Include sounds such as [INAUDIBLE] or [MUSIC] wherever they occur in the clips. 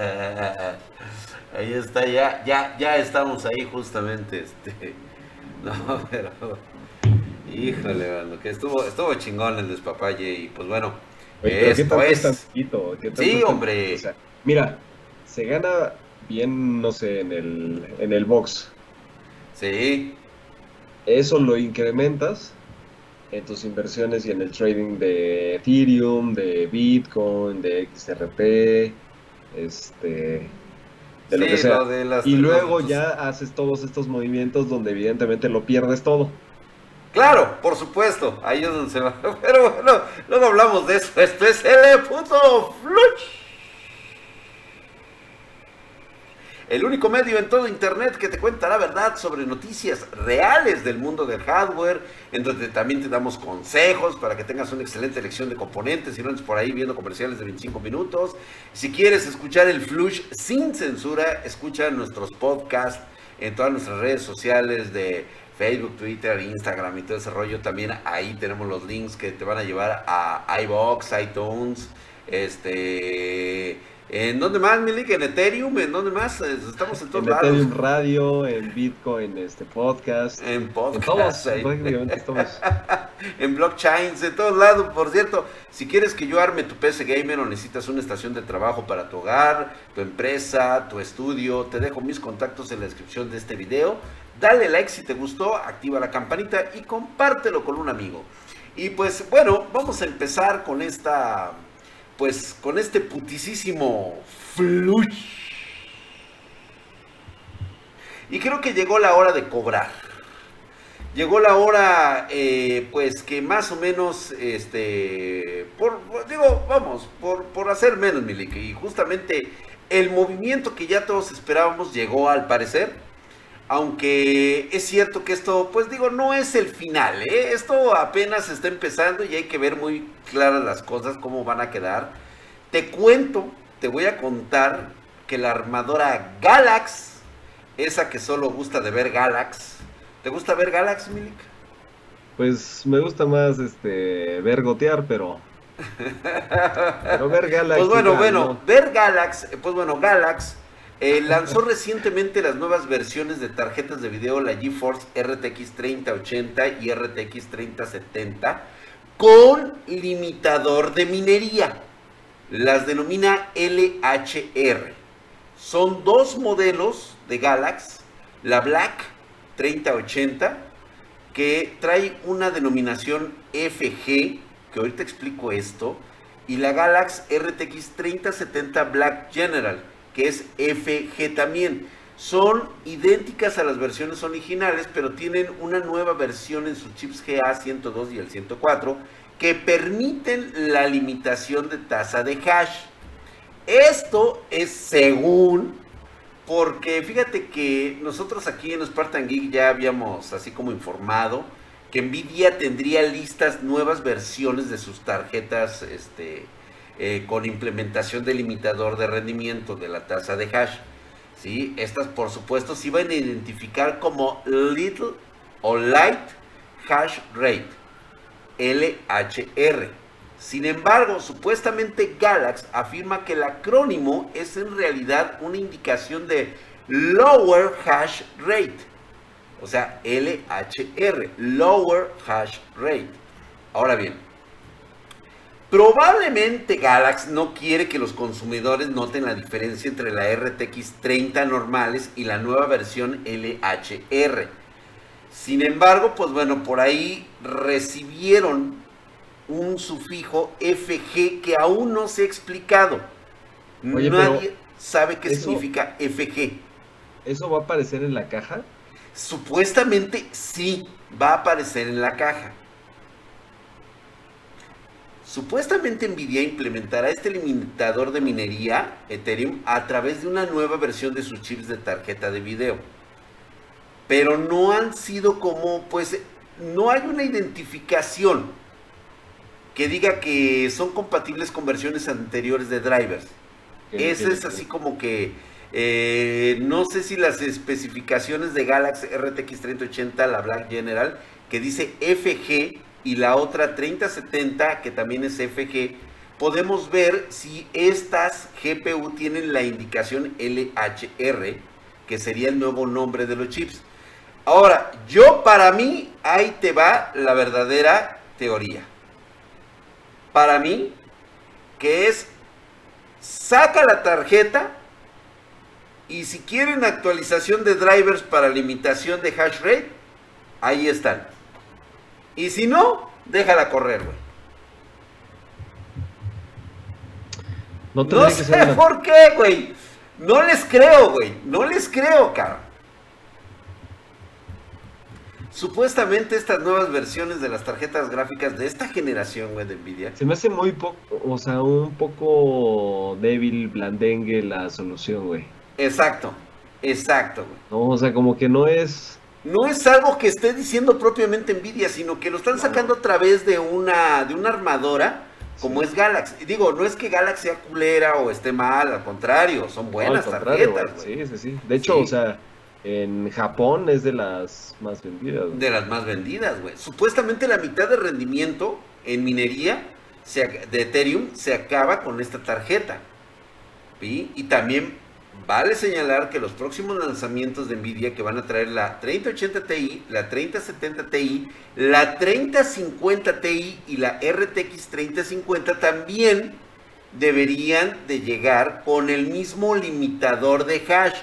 [LAUGHS] ahí está, ya, ya, ya estamos ahí justamente, este. [LAUGHS] No, pero. Híjole, lo que estuvo, estuvo chingón el despapalle y pues bueno. esto es. sí, hombre. mira, se gana bien, no sé, en el, en el box. Sí. Eso lo incrementas en tus inversiones y en el trading de Ethereum, de Bitcoin, de XRP, este, de lo que sea. y luego ya haces todos estos movimientos donde evidentemente lo pierdes todo. Claro, por supuesto, ahí es donde se va. [LAUGHS] Pero bueno, luego hablamos de eso. Esto es el punto el único medio en todo Internet que te cuenta la verdad sobre noticias reales del mundo del hardware, en donde también te damos consejos para que tengas una excelente elección de componentes y no andes por ahí viendo comerciales de 25 minutos. Si quieres escuchar el Flush sin censura, escucha nuestros podcasts en todas nuestras redes sociales de Facebook, Twitter, Instagram y todo ese rollo. También ahí tenemos los links que te van a llevar a iBox, iTunes, este ¿En dónde más, Milik? ¿En Ethereum? ¿En dónde más? Estamos en todos en Ethereum Radio, en Bitcoin, este podcast. En podcast. En todos, [LAUGHS] en blockchains, en todos lados. Por cierto, si quieres que yo arme tu PC Gamer o necesitas una estación de trabajo para tu hogar, tu empresa, tu estudio, te dejo mis contactos en la descripción de este video. Dale like si te gustó, activa la campanita y compártelo con un amigo. Y pues bueno, vamos a empezar con esta pues con este putisísimo fluch. Y creo que llegó la hora de cobrar. Llegó la hora, eh, pues que más o menos, este, por, digo, vamos, por, por hacer menos, Milik. Y justamente el movimiento que ya todos esperábamos llegó al parecer aunque es cierto que esto, pues digo, no es el final, ¿eh? Esto apenas está empezando y hay que ver muy claras las cosas, cómo van a quedar. Te cuento, te voy a contar que la armadora Galax, esa que solo gusta de ver Galax, ¿te gusta ver Galax, Milik? Pues me gusta más este ver gotear, pero [LAUGHS] pero ver Galax. Pues bueno, bueno, ver Galax, pues bueno, Galax eh, lanzó recientemente las nuevas versiones de tarjetas de video, la GeForce RTX 3080 y RTX 3070, con limitador de minería. Las denomina LHR. Son dos modelos de Galax, la Black 3080, que trae una denominación FG, que ahorita explico esto, y la Galax RTX 3070 Black General que es FG también. Son idénticas a las versiones originales, pero tienen una nueva versión en sus chips GA102 y el 104 que permiten la limitación de tasa de hash. Esto es según, porque fíjate que nosotros aquí en Spartan Geek ya habíamos así como informado que Nvidia tendría listas nuevas versiones de sus tarjetas este, eh, con implementación del limitador de rendimiento de la tasa de hash. ¿sí? Estas, por supuesto, se iban a identificar como Little o Light Hash Rate, LHR. Sin embargo, supuestamente Galax afirma que el acrónimo es en realidad una indicación de Lower Hash Rate, o sea, LHR, Lower Hash Rate. Ahora bien, Probablemente Galax no quiere que los consumidores noten la diferencia entre la RTX 30 normales y la nueva versión LHR. Sin embargo, pues bueno, por ahí recibieron un sufijo FG que aún no se ha explicado. Nadie sabe qué significa FG. ¿Eso va a aparecer en la caja? Supuestamente sí, va a aparecer en la caja. Supuestamente Nvidia implementará este limitador de minería Ethereum a través de una nueva versión de sus chips de tarjeta de video. Pero no han sido como, pues, no hay una identificación que diga que son compatibles con versiones anteriores de drivers. Ese es así como que, eh, no sé si las especificaciones de Galaxy RTX 3080, la Black General, que dice FG y la otra 3070, que también es FG, podemos ver si estas GPU tienen la indicación LHR, que sería el nuevo nombre de los chips. Ahora, yo para mí, ahí te va la verdadera teoría. Para mí, que es, saca la tarjeta y si quieren actualización de drivers para limitación de hash rate, ahí están. Y si no, déjala correr, güey. No, sé por qué, güey. No les creo, güey. No les creo, cabrón. Supuestamente estas nuevas versiones de las tarjetas gráficas de esta generación, güey, de Nvidia. Se me hace muy poco, o sea, un poco débil, blandengue la solución, güey. Exacto, exacto, güey. No, o sea, como que no es... No es algo que esté diciendo propiamente Nvidia, sino que lo están sacando a través de una, de una armadora como es Galaxy. Digo, no es que Galaxy sea culera o esté mal, al contrario, son buenas tarjetas. Sí, sí, sí. De hecho, o sea, en Japón es de las más vendidas. De las más vendidas, güey. Supuestamente la mitad de rendimiento en minería de Ethereum se acaba con esta tarjeta. Y también Vale señalar que los próximos lanzamientos de Nvidia que van a traer la 3080 Ti, la 3070 Ti, la 3050 Ti y la RTX 3050 también deberían de llegar con el mismo limitador de hash,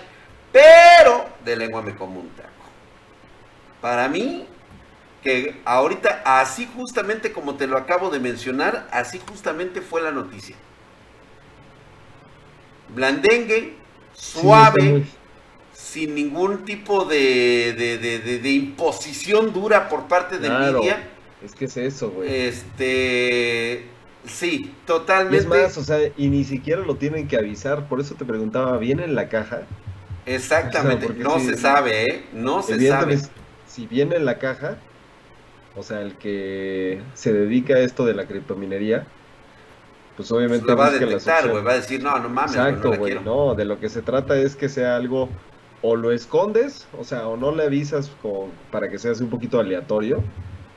pero de lengua me como un taco. Para mí, que ahorita así justamente como te lo acabo de mencionar, así justamente fue la noticia. Blandengue suave, sin ningún tipo de, imposición dura por parte de claro, Es que es eso, güey. Este. Sí, totalmente. es más, o sea, y ni siquiera lo tienen que avisar. Por eso te preguntaba, ¿viene en la caja? Exactamente, no se sabe, ¿eh? No se sabe. Si viene en la caja, o sea, el que se dedica a esto de la criptominería, pues obviamente lo va a detectar, güey, va a decir, no, no mames, Exacto, güey, no, de lo que se trata es que sea algo, o lo escondes, o sea, o no le avisas para que sea así un poquito aleatorio.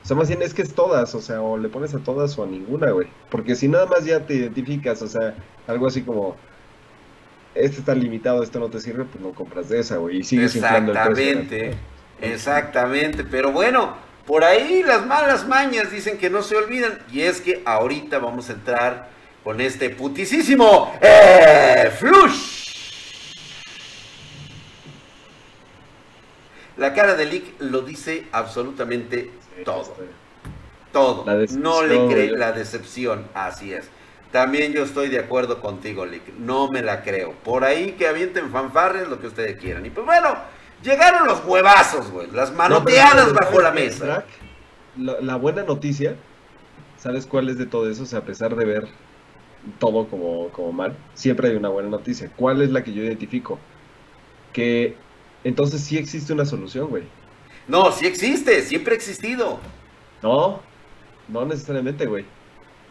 O sea, más bien es que es todas, o sea, o le pones a todas o a ninguna, güey. Porque si nada más ya te identificas, o sea, algo así como, este está limitado, esto no te sirve, pues no compras de esa, güey. Y sigues inflando el precio. Exactamente, exactamente. Pero bueno, por ahí las malas mañas dicen que no se olvidan. Y es que ahorita vamos a entrar con este putisísimo eh, flush. La cara de Lick lo dice absolutamente todo. Todo. No le cree la decepción, así es. También yo estoy de acuerdo contigo, Lick. No me la creo. Por ahí que avienten fanfarres, lo que ustedes quieran. Y pues bueno, llegaron los huevazos, güey. Las manoteadas bajo la mesa. la, buena noticia, ¿sabes cuál es de todo eso? O sea, a pesar de ver todo como, como mal, siempre hay una buena noticia. ¿Cuál es la que yo identifico? Que entonces sí existe una solución, güey. No, sí existe, siempre ha existido. No, no necesariamente, güey.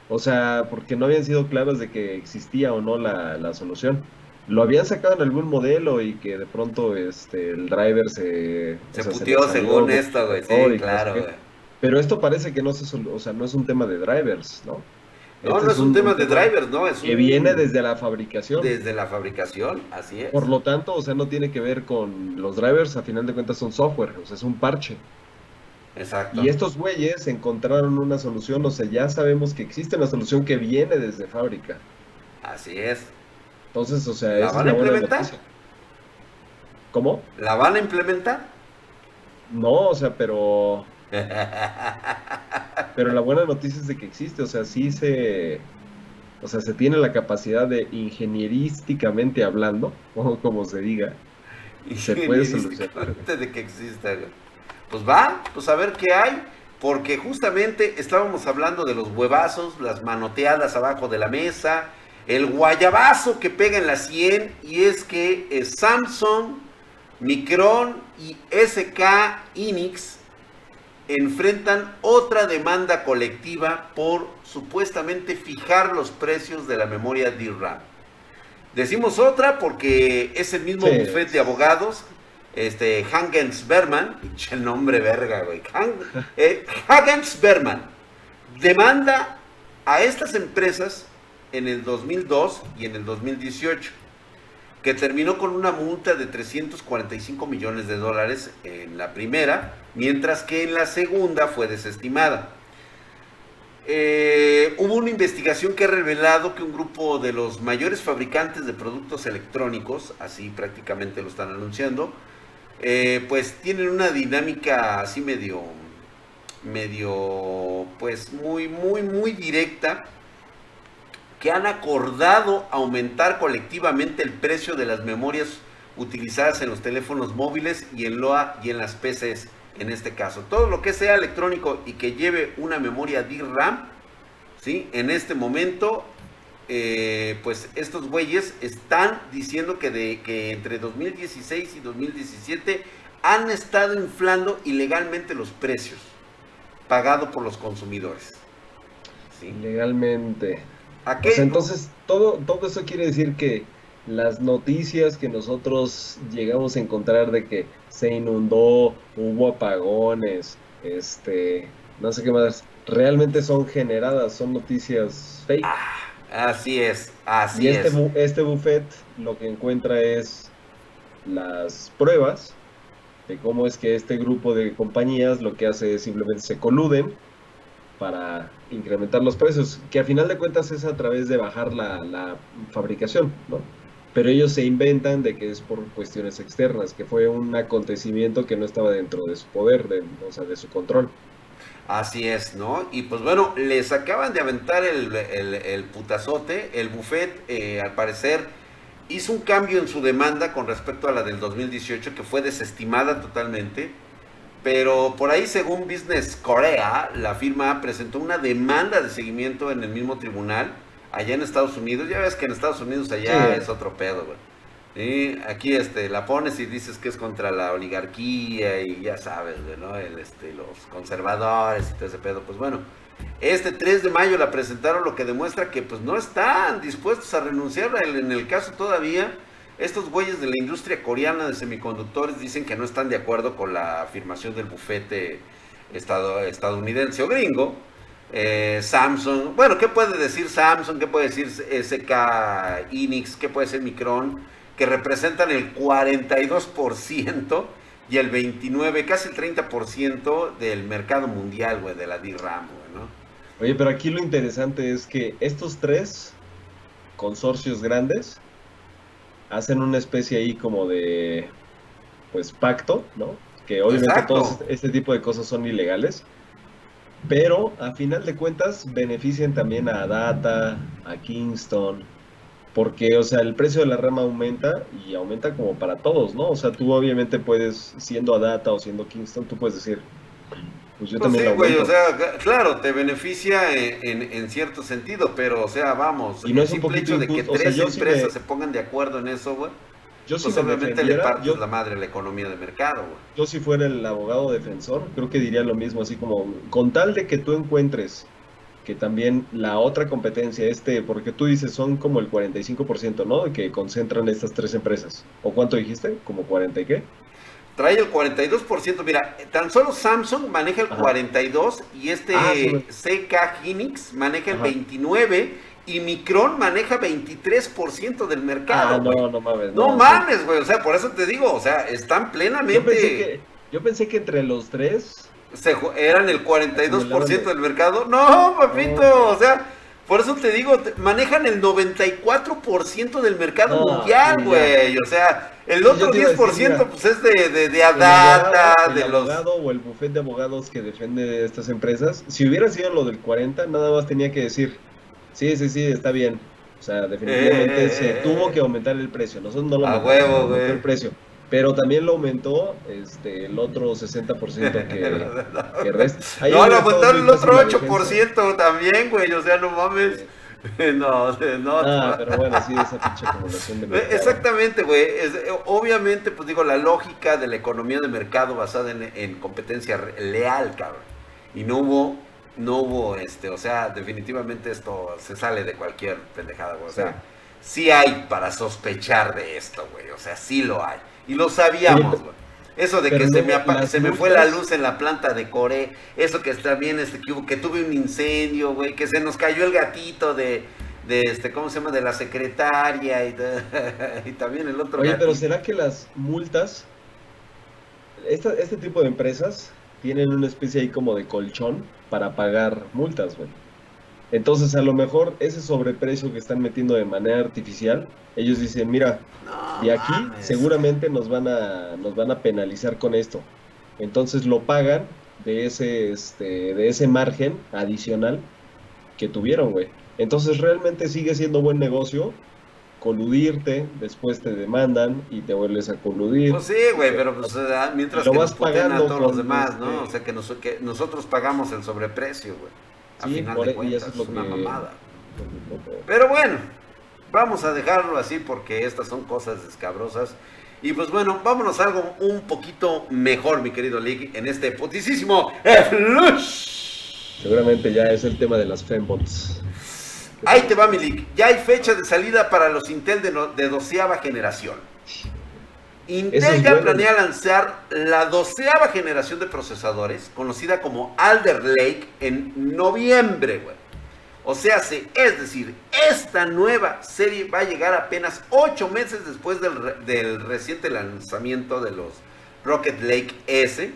O sea, porque no habían sido claros de que existía o no la, solución. Lo habían sacado en algún modelo y que de pronto este el driver se... Se putió según esto, güey. Sí, claro, güey. Pero esto parece que no, se, o sea, no es un tema de drivers, ¿no? No, este no es un, tema de drivers, no, es que viene desde la fabricación. Desde la fabricación, así es. Por lo tanto, o sea, no tiene que ver con los drivers, a final de cuentas son software, o sea, es un parche. Exacto. Y estos güeyes encontraron una solución, o sea, ya sabemos que existe una solución que viene desde fábrica. Así es. Entonces, o sea, ¿La van a implementar? ¿Cómo? ¿La van a implementar? No, o sea, pero [LAUGHS] Pero la buena noticia es de que existe, o sea, sí se, o sea, se tiene la capacidad de ingenierísticamente hablando, o como se diga, y se puede solucionar. de que exista, Pues va, pues a ver qué hay, porque justamente estábamos hablando de los huevazos, las manoteadas abajo de la mesa, el guayabazo que pega en la 100, y es que eh, Samsung, Micron y SK Inix enfrentan otra demanda colectiva por supuestamente fijar los precios de la memoria DRAM. Decimos otra porque es el mismo bufete de abogados, este Hagens Berman, [LAUGHS] el nombre verga, güey. Eh, Hagens Berman demanda a estas empresas en el 2002 y en el 2018, que terminó con una multa de 345 millones de dólares en la primera, mientras que en la segunda fue desestimada. Eh, hubo una investigación que ha revelado que un grupo de los mayores fabricantes de productos electrónicos, así prácticamente lo están anunciando, eh, pues tienen una dinámica así medio, medio, pues muy, muy, muy directa, que han acordado aumentar colectivamente el precio de las memorias utilizadas en los teléfonos móviles y en LOA y en las PCs en este caso. Todo lo que sea electrónico y que lleve una memoria DRAM, ¿sí? En este momento, eh, pues estos güeyes están diciendo que, de, que entre 2016 y 2017 han estado inflando ilegalmente los precios pagados por los consumidores. ¿sí? Entonces, todo, todo eso quiere decir que las noticias que nosotros llegamos a encontrar de que se inundó, hubo apagones, este, no sé qué más, realmente son generadas, son noticias fake. Ah, así es, así y este, es. este buffet lo que encuentra es las pruebas de cómo es que este grupo de compañías lo que hace es simplemente se coluden para incrementar los precios, que a final de cuentas es a través de bajar la, fabricación, ¿no? pero ellos se inventan de que es por cuestiones externas, que fue un acontecimiento que no estaba dentro de su poder, de, o sea, de su control. Así es, ¿no? Y pues bueno, les acaban de aventar el, el, putazote, el buffet, eh, al parecer, hizo un cambio en su demanda con respecto a la del 2018, que fue desestimada totalmente. Pero por ahí, según Business Korea, la firma presentó una demanda de seguimiento en el mismo tribunal allá en Estados Unidos, ya ves que en Estados Unidos allá es otro pedo, güey. Y aquí este, la pones y dices que es contra la oligarquía y ya sabes, güey, ¿no? El, este, los conservadores y todo ese pedo. Pues bueno, este 3 de mayo la presentaron, lo que demuestra que pues no están dispuestos a renunciar. En el caso todavía, estos güeyes de la industria coreana de semiconductores dicen que no están de acuerdo con la afirmación del bufete estadounidense o gringo eh, Samsung, bueno, ¿qué puede decir Samsung? ¿Qué puede decir SK Inix? ¿Qué puede decir Micron? Que representan el 42% y el 29, casi el 30% del mercado mundial, güey, de la DRAM, güey, ¿no? Oye, pero aquí lo interesante es que estos tres consorcios grandes hacen una especie ahí como de, pues, pacto, ¿no? Que obviamente todo este tipo de cosas son ilegales pero a final de cuentas benefician también a Data, a Kingston, porque, o sea, el precio de la rama aumenta y aumenta como para todos, ¿no? O sea, tú obviamente puedes, siendo a Data o siendo Kingston, tú puedes decir, pues yo pues también sí, güey, o sea, claro, te beneficia en, cierto sentido, pero, o sea, vamos, y no es un poquito hecho de que tres empresas se pongan de acuerdo en eso, güey yo pues obviamente le partes la madre a la economía de mercado, güey. Yo si fuera el abogado defensor, creo que diría lo mismo, así como, con tal de que tú encuentres que también la otra competencia, este, porque tú dices son como el 45%, ¿no? Que concentran estas tres empresas. ¿O cuánto dijiste? ¿Como 40 y qué? Trae el 42%, mira, tan solo Samsung maneja el 42 y este ah, CK Hynix maneja el 29 y Micron maneja 23% del mercado. Ah, no, no mames. No, mames, güey. O sea, por eso te digo, o sea, están plenamente. Yo pensé que, yo pensé que entre los tres. Se, eran el 42% del mercado. No, papito. O sea, por eso te digo, manejan el 94% del mercado mundial, güey. O sea, el otro 10% pues es de, de, de Adata, de los... abogado o el bufete de abogados que defiende estas empresas, si hubiera sido lo del 40, nada más tenía que decir, Sí, sí, sí, está bien. O sea, definitivamente se eh, tuvo que aumentar el precio. Nosotros no lo aumentamos el precio. Pero también lo aumentó este, el otro 60% que, [LAUGHS] que resta. no, lo aumentaron el otro 8% también, güey. O sea, no mames. [LAUGHS] No, no. Ah, pero bueno, sí, esa pinche acumulación de mercado. Exactamente, güey. obviamente, pues digo, la lógica de la economía de mercado basada en, en competencia leal, cabrón. Y no hubo no hubo, este, o sea, definitivamente esto se sale de cualquier pendejada, güey. O sea, sí. hay para sospechar de esto, güey. O sea, sí lo hay. Y lo sabíamos, güey. Eso de que se, me, se me fue la luz en la planta de Core, eso que también este, que, que tuve un incendio, güey, que se nos cayó el gatito de, de este, ¿cómo se llama? De la secretaria y, [LAUGHS] y también el otro. Oye, pero ¿será que las multas, este tipo de empresas tienen una especie ahí como de colchón para pagar multas, güey? Entonces, a lo mejor ese sobreprecio que están metiendo de manera artificial, ellos dicen, mira, y aquí seguramente nos van a nos van a penalizar con esto. Entonces lo pagan de ese este de ese margen adicional que tuvieron, güey. Entonces realmente sigue siendo buen negocio coludirte, después te demandan y te vuelves a coludir. Pues sí, güey, pero pues mientras que nos pagando a todos los demás, ¿no? O sea que, que nosotros pagamos el sobreprecio, güey. A final de e, cuentas, es, una mamada. Pero bueno, vamos a dejarlo así porque estas son cosas escabrosas. Y pues bueno, vámonos a algo un poquito mejor, mi querido League, en este putisísimo Flush. Seguramente ya es el tema de las fembots. Ahí te va, Milik. Ya hay fecha de salida para los Intel de, doceava generación. Intel ya planea lanzar la doceava generación de procesadores, conocida como Alder Lake, en noviembre, güey. O sea, es decir, esta nueva serie va a llegar apenas ocho meses después del, del reciente lanzamiento de los Rocket Lake S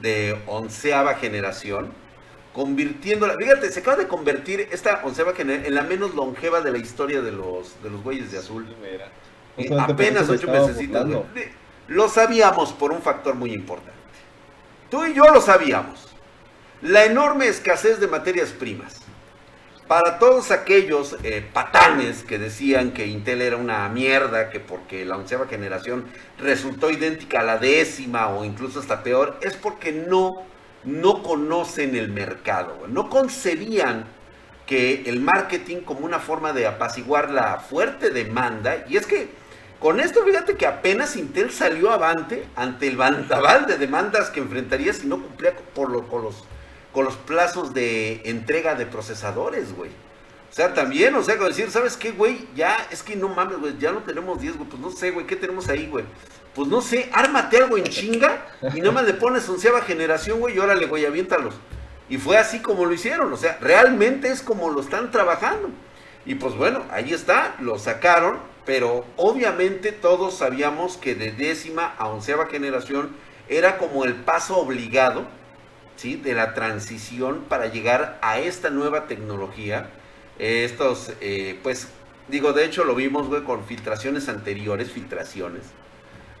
de onceava generación convirtiéndola, fíjate, se acaba de convertir esta onceava en la menos longeva de la historia de los de los güeyes de azul. Apenas ocho meses. Lo sabíamos por un factor muy importante. Tú y yo lo sabíamos. La enorme escasez de materias primas. Para todos aquellos eh, patanes que decían que Intel era una mierda, que porque la onceava generación resultó idéntica a la décima o incluso hasta peor, es porque no no conocen el mercado, no concebían que el marketing como una forma de apaciguar la fuerte demanda, y es que con esto fíjate que apenas Intel salió avante ante el bandaval [LAUGHS] de demandas que enfrentaría si no cumplía por lo, con, los, con los plazos de entrega de procesadores, güey. O sea, también, o sea, decir, ¿sabes qué, güey? Ya, es que no mames, güey, ya no tenemos 10, güey, pues no sé, güey, ¿qué tenemos ahí, güey? pues no sé, ármate algo en chinga y nada más le pones onceava generación, güey, y órale, güey, aviéntalos. Y fue así como lo hicieron, o sea, realmente es como lo están trabajando. Y pues bueno, ahí está, lo sacaron, pero obviamente todos sabíamos que de décima a onceava generación era como el paso obligado, ¿sí? De la transición para llegar a esta nueva tecnología. estos, eh, pues, digo, de hecho lo vimos, con filtraciones anteriores, filtraciones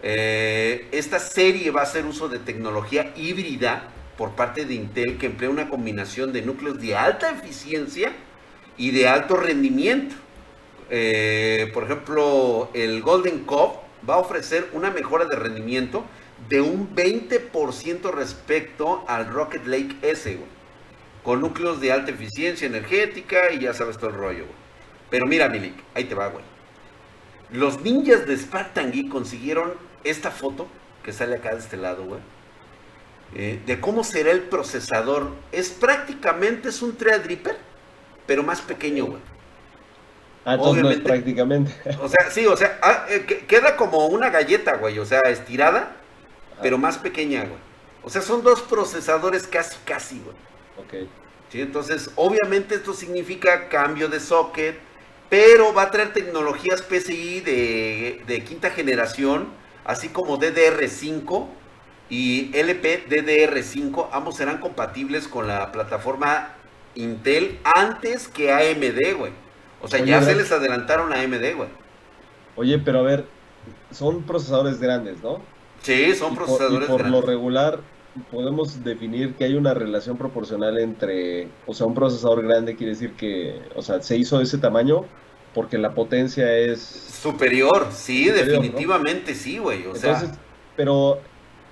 eh, esta serie va a hacer uso de tecnología híbrida por parte de Intel que emplea una combinación de núcleos de alta eficiencia y de alto rendimiento. Eh, por ejemplo, el Golden Cove va a ofrecer una mejora de rendimiento de un 20% respecto al Rocket Lake S, con núcleos de alta eficiencia energética y ya sabes todo el rollo. Pero mira, Milik, ahí te va, güey. Los ninjas de Spartan Geek consiguieron esta foto que sale acá de este lado, güey. Eh, de cómo será el procesador. Es prácticamente es un Threadripper, pero más pequeño, güey. Ah, entonces prácticamente. [LAUGHS] O sea, sí, o sea, ah, eh, queda como una galleta, güey. O sea, estirada, ah. pero más pequeña, güey. O sea, son dos procesadores casi, casi, güey. Ok. Sí, entonces, obviamente esto significa cambio de socket, pero va a traer tecnologías PCI de, quinta generación, así como DDR5 y LPDDR5, ambos serán compatibles con la plataforma Intel antes que AMD, güey. O sea, ya se les adelantaron a AMD, güey. Oye, pero a ver, son procesadores grandes, ¿no? Sí, son procesadores por, por lo regular, podemos definir que hay una relación proporcional entre, o sea, un procesador grande quiere decir que, o sea, se hizo de ese tamaño porque la potencia es superior, sí, definitivamente sí, güey, o Entonces, pero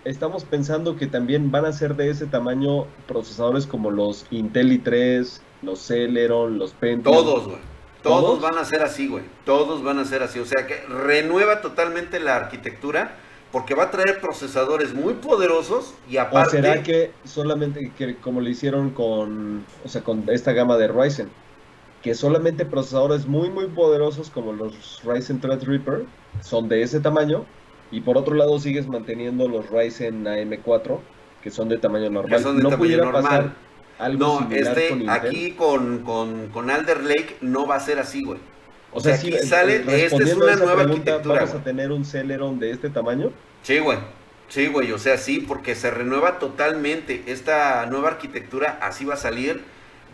estamos pensando que también van a ser de ese tamaño procesadores como los Intel i3, los Celeron, los Pentium. Todos, güey. Todos van a ser así, güey. Todos van a ser así. O sea que renueva totalmente la arquitectura porque va a traer procesadores muy poderosos y aparte... ¿O será que solamente que como lo hicieron con, o sea, con esta gama de Ryzen, que solamente procesadores muy muy poderosos como los Ryzen Threadripper son de ese tamaño y por otro lado sigues manteniendo los Ryzen AM4 que son de tamaño normal. no pudiera pasar algo No, similar este, con aquí con, con, con Alder Lake no va a ser así, güey. O sea, aquí sí, sale, esta es una nueva pregunta, arquitectura, ¿Vamos güey. a tener un Celeron de este tamaño? Sí, güey. Sí, güey, o sea, sí, porque se renueva totalmente. Esta nueva arquitectura así va a salir.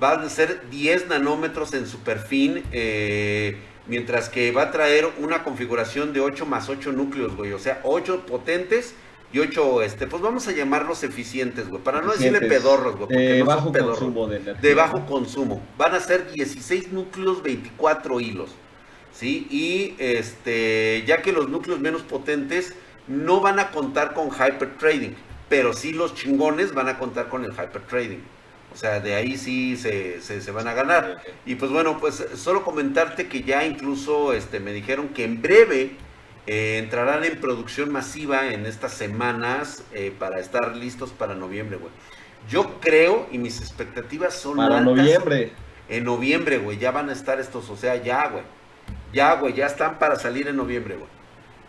Va a ser 10 nanómetros en su perfil, eh, mientras que va a traer una configuración de 8 más 8 núcleos, güey. O sea, 8 potentes y 8, este, pues vamos a llamarlos eficientes, güey. Para no decirle pedorros, güey, porque De no bajo son pedorros. consumo de energía. De bajo consumo. Van a ser 16 núcleos, 24 hilos. ¿Sí? Y este, ya que los núcleos menos potentes no van a contar con hyper trading, pero sí los chingones van a contar con el hyper trading. O sea, de ahí sí se, se- se van a ganar. Y pues bueno, pues solo comentarte que ya incluso este, me dijeron que en breve eh, entrarán en producción masiva en estas semanas eh, para estar listos para noviembre, güey. Yo creo y mis expectativas son Para altas. noviembre. En noviembre, güey, ya van a estar estos, o sea, ya, güey. Ya, güey, ya están para salir en noviembre, güey.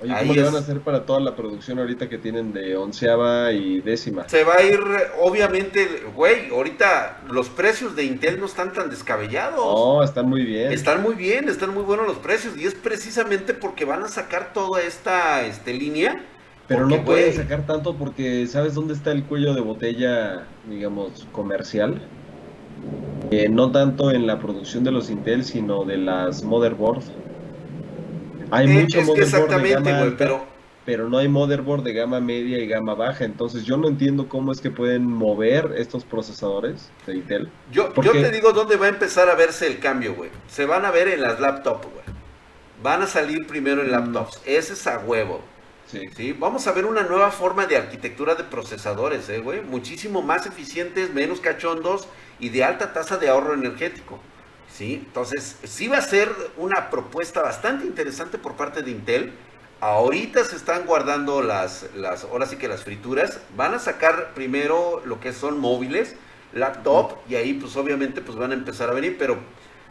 Oye, Ahí ¿cómo le van a hacer para toda la producción ahorita que tienen de onceava y décima? Se va a ir, obviamente, güey, ahorita los precios de Intel no están tan descabellados. Oh, están muy bien. Están muy bien, están muy buenos los precios y es precisamente porque van a sacar toda esta este, línea. Pero porque, no pueden güey, sacar tanto porque ¿sabes dónde está el cuello de botella, digamos, comercial? Eh, no tanto en la producción de los Intel, sino de las motherboard. Hay eh, mucho es motherboard de gama pero pero no hay motherboard de gama media y gama baja. Entonces yo no entiendo cómo es que pueden mover estos procesadores de Intel. yo, ¿Por yo te digo dónde va a empezar a verse el cambio, güey. Se van a ver en las laptops, güey. Van a salir primero en Mm. laptops. Ese es a huevo. Sí. ¿sí? Vamos a ver una nueva forma de arquitectura de procesadores, ¿eh, güey? Muchísimo más eficientes, menos cachondos y de alta tasa de ahorro energético. ¿Sí? Entonces, sí va a ser una propuesta bastante interesante por parte de Intel. Ahorita se están guardando las, las, ahora sí que las frituras. Van a sacar primero lo que son móviles, laptop, y ahí pues obviamente pues van a empezar a venir, pero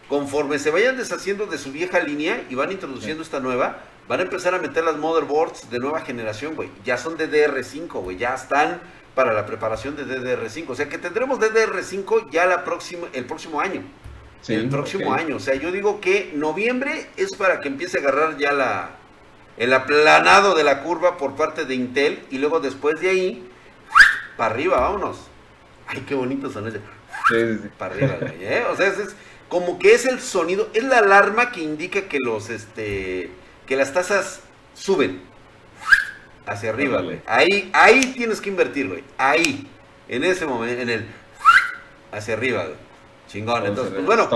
conforme se vayan deshaciendo de su vieja línea y van introduciendo esta nueva, van a empezar a meter las motherboards de nueva generación, güey. Ya son DDR5, güey. Ya están para la preparación de DDR5. O sea que tendremos DDR5 ya la próxima, el próximo año. Sí, el próximo año. O sea, yo digo que noviembre es para que empiece a agarrar ya la el aplanado de la curva por parte de Intel y luego después de ahí para arriba, vámonos. Ay, qué bonito son ese. Sí, sí, sí. Para arriba, güey, ¿eh? O sea, es, es como que es el sonido, es la alarma que indica que los este que las tasas suben hacia arriba, güey. Ahí ahí tienes que invertir, güey. Ahí en ese momento en el hacia arriba, güey. Chingón. Entonces, pues bueno,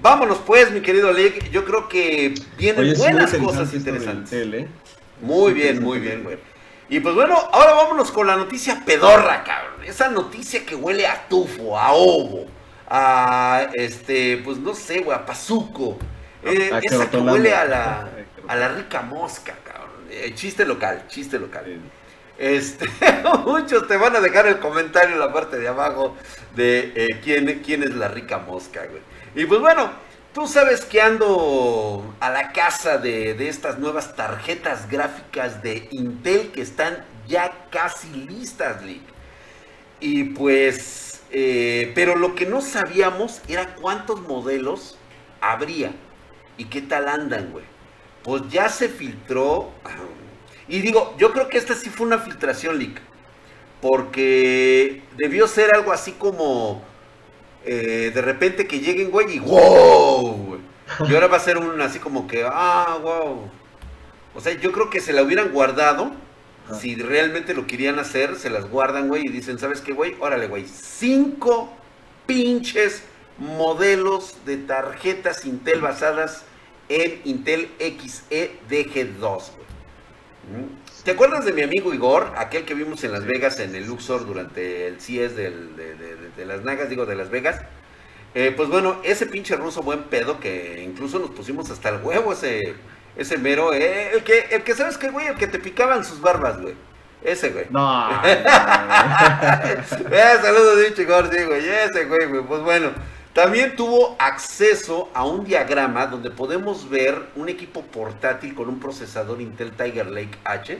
vámonos pues, mi querido Lick. Yo creo que vienen Oye, buenas cosas interesantes. Intel, ¿eh? Muy bien, muy bien, güey. Y pues bueno, ahora vámonos con la noticia pedorra, cabrón. Esa noticia que huele a tufo, a ovo, a este, pues no sé, güey, a pazuco. Eh, A esa que huele a la, a la rica mosca, cabrón. Eh, chiste local, chiste local. Este, [LAUGHS] muchos te van a dejar el comentario en la parte de abajo de eh, quién, quién es la rica mosca, güey. Y pues bueno, tú sabes que ando a la casa de, de estas nuevas tarjetas gráficas de Intel que están ya casi listas. Y pues, eh, pero lo que no sabíamos era cuántos modelos habría y qué tal andan, güey. Pues ya se filtró. Y digo, yo creo que esta sí fue una filtración, Lick. Porque debió ser algo así como. eh, de repente que lleguen, güey, y wow. Y ahora va a ser un así como que, ah, wow. O sea, yo creo que se la hubieran guardado. Ajá. Si realmente lo querían hacer, se las guardan, güey, y dicen, ¿sabes qué, güey? Órale, güey. Cinco pinches modelos de tarjetas Intel basadas en Intel XE DG2, güey. ¿Te acuerdas de mi amigo Igor? Aquel que vimos en Las Vegas en el Luxor durante el del- de, de- de- de Las Nagas, digo, de Las Vegas. Eh, pues bueno, ese pinche ruso buen pedo que incluso nos pusimos hasta el huevo ese, ese mero, eh, el que, el que sabes que, güey, el que te picaban sus barbas, güey. Ese, güey. No. no. [LAUGHS] Eh, saludos, dicho Igor, sí, güey. Ese, güey, güey. Pues bueno, también tuvo acceso a un diagrama donde podemos ver un equipo portátil con un procesador Intel Tiger Lake H,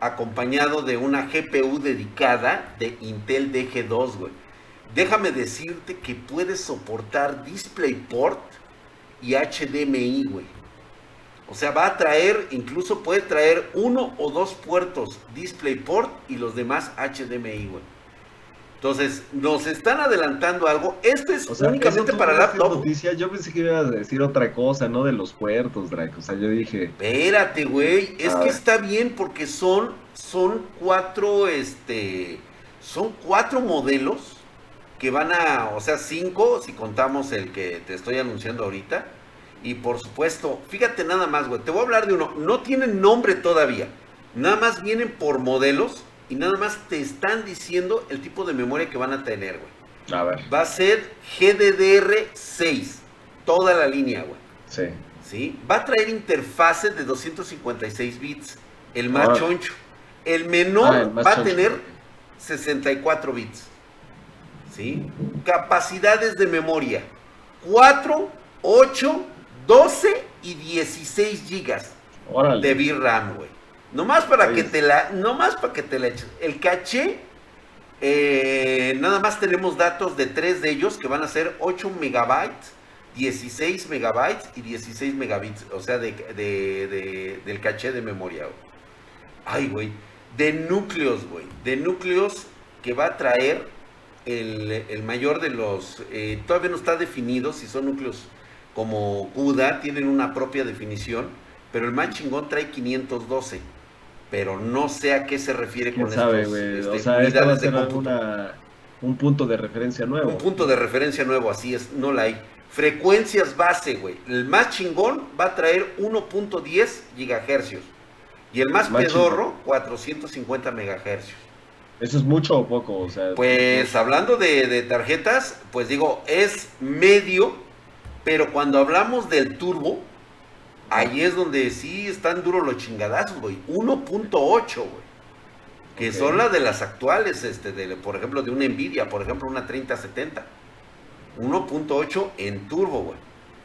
acompañado de una GPU dedicada de Intel DG2, güey. déjame decirte que puede soportar DisplayPort y HDMI, güey. O sea, va a traer, incluso puede traer uno o dos puertos DisplayPort y los demás HDMI, güey. Entonces, nos están adelantando algo. Esto es únicamente para laptop. Noticia? Yo pensé que ibas a decir otra cosa, no de los puertos, Draco. O sea, yo dije. Espérate, güey. Es que está bien porque son, son cuatro, este. Son cuatro modelos que van a. O sea, cinco, si contamos el que te estoy anunciando ahorita. Y por supuesto, fíjate nada más, güey. Te voy a hablar de uno. No tienen nombre todavía. Nada más vienen por modelos y nada más te están diciendo el tipo de memoria que van a tener, güey. A ver. Va a ser GDDR6, toda la línea, güey. Sí. ¿Sí? Va a traer interfaces de 256 bits, el más choncho. El menor ah, va a tener 64 bits. ¿Sí? Capacidades de memoria: 4, 8, 12 y 16 gigas de VRAM, güey. Nomás para que te la, nomás para que te la eches. El caché, eh, nada más tenemos datos de tres de ellos que van a ser 8 megabytes, 16 megabytes y 16 megabits, o sea, de, del caché de memoria. Ay, güey. De núcleos, güey. De núcleos que va a traer el, mayor de los... Eh, todavía no está definido si son núcleos como CUDA, tienen una propia definición, pero el más chingón trae 512 pero no sé a qué se refiere con sabe, estos, este, o sea, esta va a ser alguna, un punto de referencia nuevo. Un punto de referencia nuevo, así es, no la hay. Frecuencias base, güey. El más chingón va a traer 1.10 gigahercios. Y el más, pedorro, 450 megahercios. ¿Eso es mucho o poco? O sea, pues hablando de, de tarjetas, pues digo, es medio, pero cuando hablamos del turbo, Ahí es donde sí están duros los chingadazos, güey. 1.8, güey. Que son las de las actuales, este, de, por ejemplo, de una Nvidia, por ejemplo, una 3070. 1.8 en turbo, güey.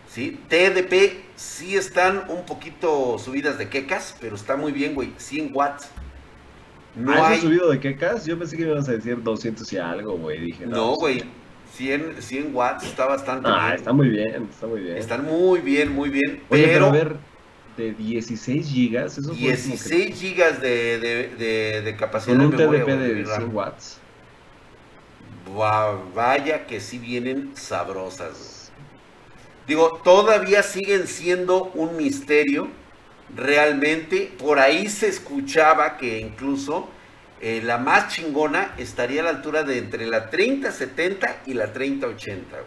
¿Sí? TDP sí están un poquito subidas de quecas, pero está muy bien, güey. 100 watts. No ¿Ah, hay... subido de quecas? Yo pensé que ibas a decir 200 y algo, güey. Dije, no, güey. 100, 100 watts está bastante ah, bien. está muy bien, está muy bien. Están muy bien, muy bien. pero, a ver, de 16 gigas, eso 16 gigas de, de, de, capacidad Con un TDP de 100 watts. vaya que sí vienen sabrosas. Digo, todavía siguen siendo un misterio. Realmente, por ahí se escuchaba que incluso eh, la más chingona estaría a la altura de entre la 3070 y la 3080.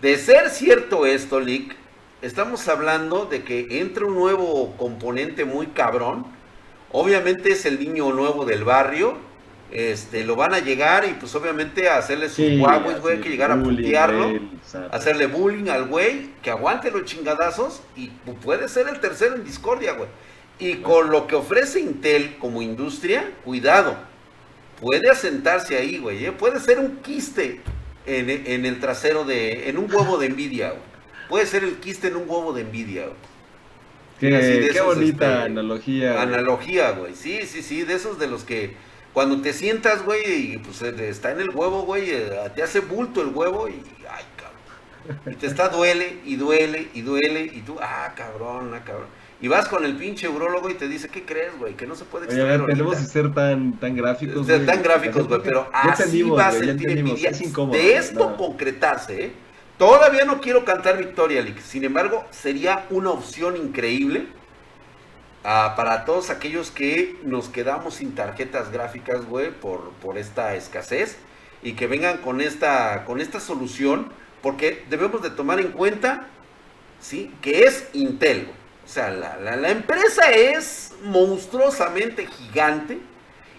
De ser cierto esto, Lick, estamos hablando de que entra un nuevo componente muy cabrón. Obviamente es el niño nuevo del barrio. Este, lo van a llegar y pues obviamente a hacerle sus sí, güey, que llegar a putearlo, hacerle bullying al güey, que aguante los chingadazos y puede ser el tercero en discordia, güey. Y con lo que ofrece Intel como industria, cuidado, puede asentarse ahí, güey. ¿eh? Puede ser un quiste en, el trasero de, en un huevo de envidia, güey. Puede ser el quiste en un huevo de envidia, güey. Qué, bonita este, analogía. Analogía, güey. Sí, sí, sí, de esos de los que cuando te sientas, güey, y pues eh, está en el huevo, güey, eh, te hace bulto el huevo y, ay, cabrón. Y te está duele y duele y duele y tú, ah, cabrón, ah, cabrón. Y vas con el pinche urologo y te dice, ¿qué crees, güey? Que no se puede extraer Oye, tenemos que ser tan, tan gráficos, güey. Tan gráficos, güey, pero así va a sentir envidia. De esto concretarse, ¿eh? Todavía no quiero cantar Victoria League. Sin embargo, sería una opción increíble ah, para todos aquellos que nos quedamos sin tarjetas gráficas, güey, por, por esta escasez. Y que vengan con esta, con esta solución. Porque debemos de tomar en cuenta, ¿sí? Que es Intel, güey. O sea, la, empresa es monstruosamente gigante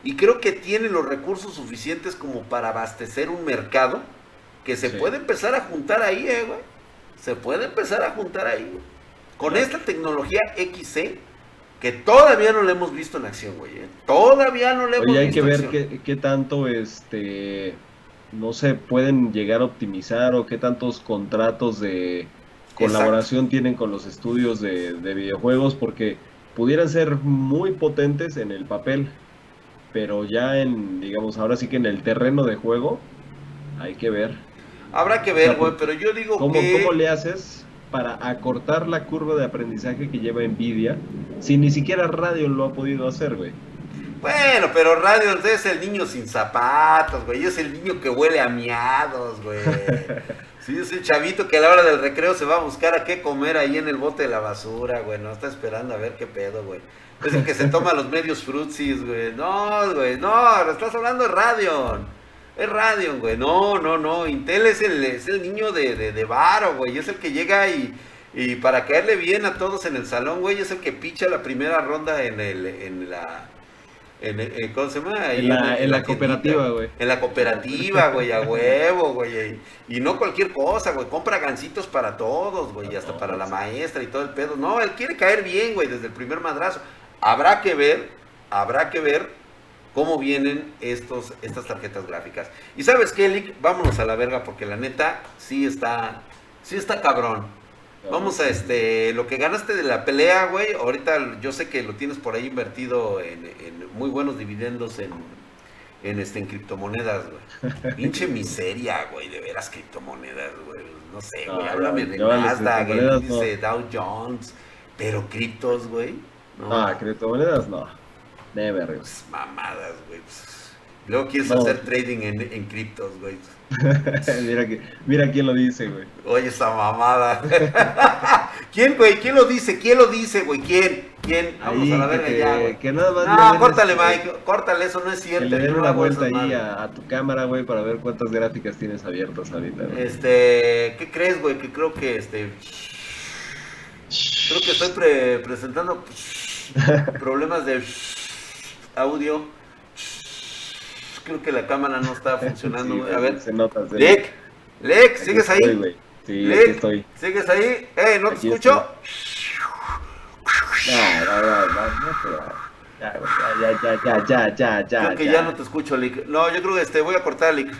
y creo que tiene los recursos suficientes como para abastecer un mercado que se puede empezar a juntar ahí, eh, güey. Se puede empezar a juntar ahí, güey. Con esta tecnología XC, que todavía no la hemos visto en acción, güey. Eh. Todavía no la hemos Oye, hay que ver qué, qué, tanto, este, no se pueden llegar a optimizar o qué tantos contratos de colaboración tienen con los estudios de, videojuegos porque pudieran ser muy potentes en el papel, pero ya en, digamos, ahora sí que en el terreno de juego, Hay que ver. Habrá que ver, güey, pero yo digo ¿Cómo, que... ¿Cómo le haces para acortar la curva de aprendizaje que lleva Nvidia si ni siquiera Radeon lo ha podido hacer, güey? Bueno, pero Radio es el niño sin zapatos, güey. Es el niño que huele a miados, güey. Sí, es el chavito que a la hora del recreo se va a buscar a qué comer ahí en el bote de la basura, güey. No está esperando a ver qué pedo, güey. Es el que se toma los medios frutsis, güey. No, güey, no, estás hablando de Radion. Es Radion, güey. No, no, no. Intel es el, es el niño de, de, de varo, güey. Es el que llega y, y para caerle bien a todos en el salón, güey, es el que picha la primera ronda en, el, en la en, en, ¿Cómo se llama? en la, en la cooperativa, güey. En la cooperativa, güey, a huevo, güey. Y, no cualquier cosa, güey. Compra gancitos para todos, güey. Y hasta para la maestra y todo el pedo. No, él quiere caer bien, güey, desde el primer madrazo. Habrá que ver, habrá que ver cómo vienen estos, estas tarjetas gráficas. Y sabes qué, Lick, vámonos a la verga, porque la neta sí está, sí está cabrón. Vamos a este, lo que ganaste de la pelea, güey. Ahorita yo sé que lo tienes por ahí invertido en, en muy buenos dividendos en, en, este, en criptomonedas, güey. [LAUGHS] Pinche miseria, güey, de veras criptomonedas, güey. No sé, güey, No, háblame de Nasdaq, el índice Dow Jones, pero criptos, güey. No, Ah, criptomonedas no. Never, pues, mamadas, güey. pues. Luego quieres No. hacer trading en, en criptos, güey. [LAUGHS] mira, que, mira quién lo dice, güey. Oye, esa mamada. [LAUGHS] ¿Quién, güey? ¿Quién lo dice? ¿Quién lo dice, güey? ¿Quién? ¿Quién? Vamos Ahí, a la que, verga ya, güey. que nada más No, córtale, este, Mike. Córtale, eso no es Que cierto. le yo den no una vuelta ahí a, a tu cámara, güey, para ver cuántas gráficas tienes abiertas ahorita, güey. Este, ¿qué crees, güey? Que creo que este. Creo que estoy pre- presentando [LAUGHS] problemas de audio. Creo que la cámara no está [LAUGHS] funcionando, Sí, güey. A ver. Se nota, se Lec, Lec, ¿sigues estoy, ahí? güey. Sí, Lec, aquí estoy. ¿Sigues ahí? ¡Eh, no te Aquí escucho! Ya, ya, ya, ya, ya, ya, ya, Creo que ya no te escucho, Lick. No, yo creo que este, voy a cortar, Lick.